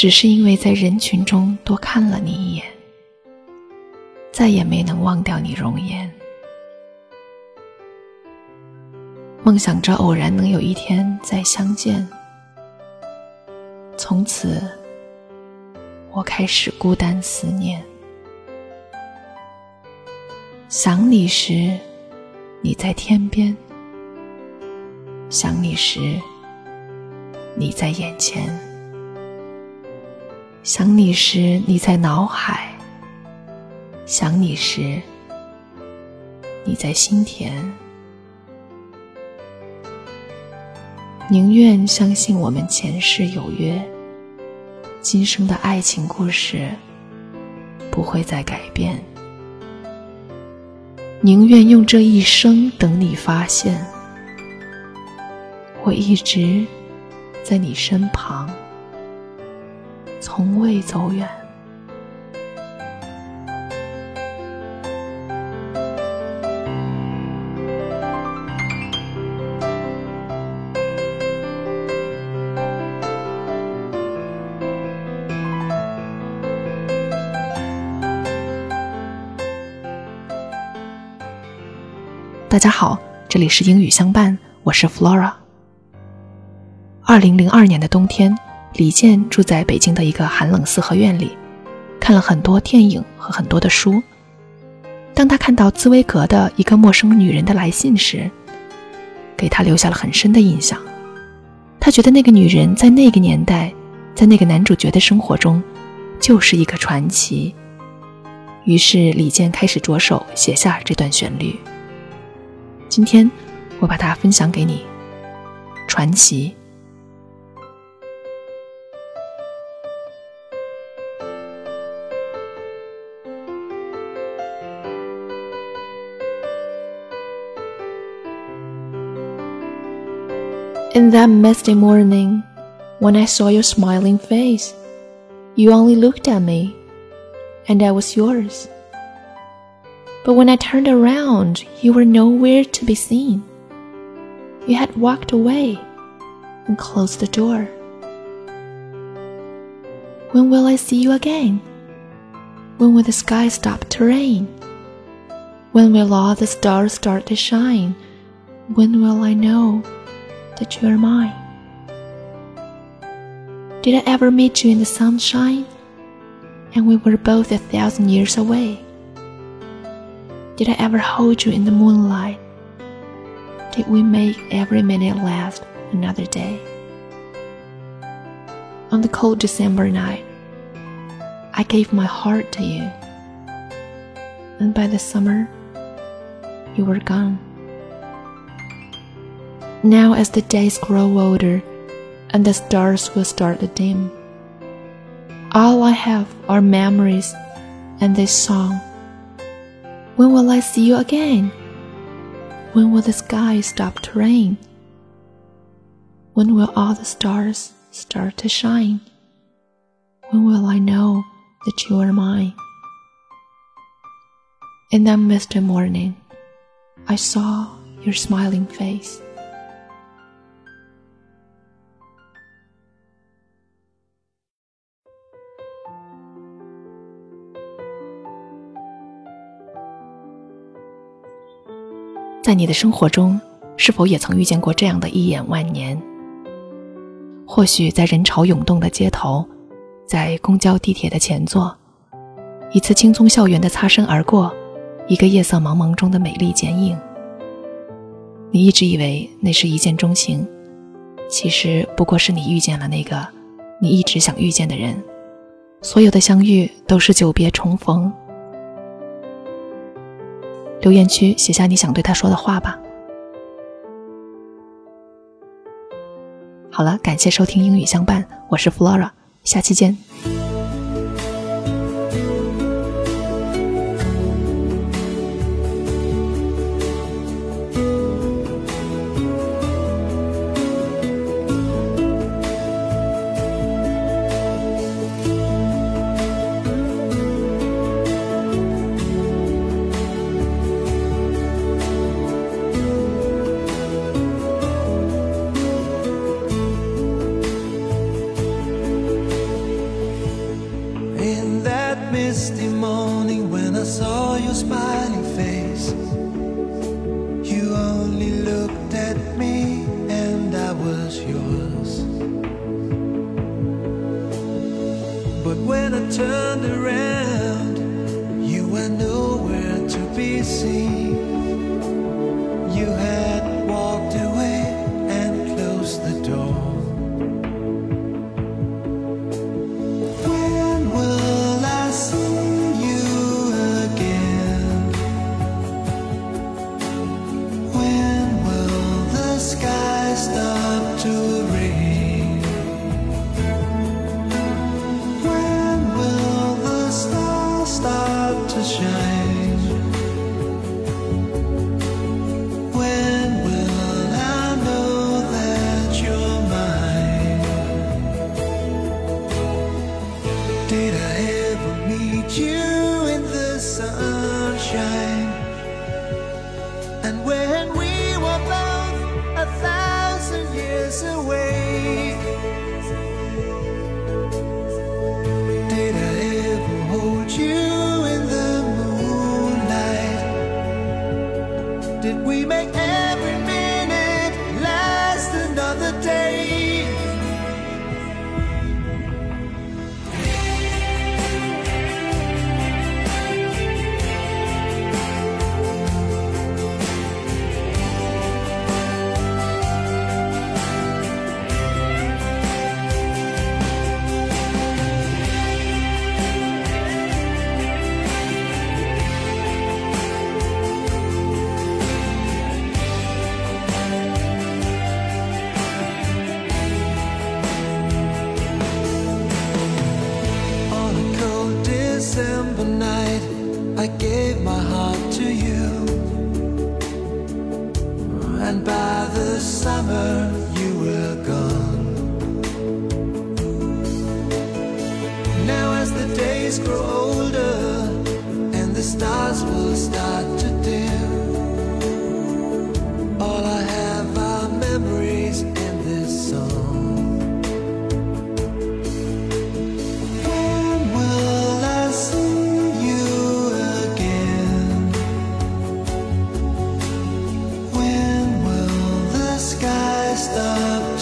只是因为在人群中多看了你一眼，再也没能忘掉你容颜。梦想着偶然能有一天再相见，从此我开始孤单思念。想你时，你在天边；想你时，你在眼前；想你时，你在脑海；想你时，你在心田。宁愿相信我们前世有约，今生的爱情故事不会再改变。宁愿用这一生等你发现，我一直在你身旁，从未走远。大家好，这里是英语相伴，我是 Flora。二零零二年的冬天，李健住在北京的一个寒冷四合院里，看了很多电影和很多的书。当他看到茨威格的一个陌生女人的来信时，给他留下了很深的印象。他觉得那个女人在那个年代，在那个男主角的生活中，就是一个传奇。于是李健开始着手写下这段旋律。今天我把它分享给你，传奇。In that misty morning, when I saw your smiling face, you only looked at me, and I was yours. But when I turned around, you were nowhere to be seen. You had walked away and closed the door. When will I see you again? When will the sky stop to rain? When will all the stars start to shine? When will I know that you are mine? Did I ever meet you in the sunshine? And we were both a thousand years away. Did I ever hold you in the moonlight? Did we make every minute last another day? On the cold December night, I gave my heart to you. And by the summer, you were gone. Now, as the days grow older and the stars will start to dim, all I have are memories and this song when will I see you again? When will the sky stop to rain? When will all the stars start to shine? When will I know that you are mine? In that misty morning, I saw your smiling face. 在你的生活中，是否也曾遇见过这样的一眼万年？或许在人潮涌动的街头，在公交地铁的前座，一次青葱校园的擦身而过，一个夜色茫茫中的美丽剪影。你一直以为那是一见钟情，其实不过是你遇见了那个你一直想遇见的人。所有的相遇都是久别重逢。留言区写下你想对他说的话吧。好了，感谢收听英语相伴，我是 Flora，下期见。But when I turned around, you were nowhere to be seen. to shine. When will I know that you're mine? Did I ever meet you in the sunshine? And where? I gave stop.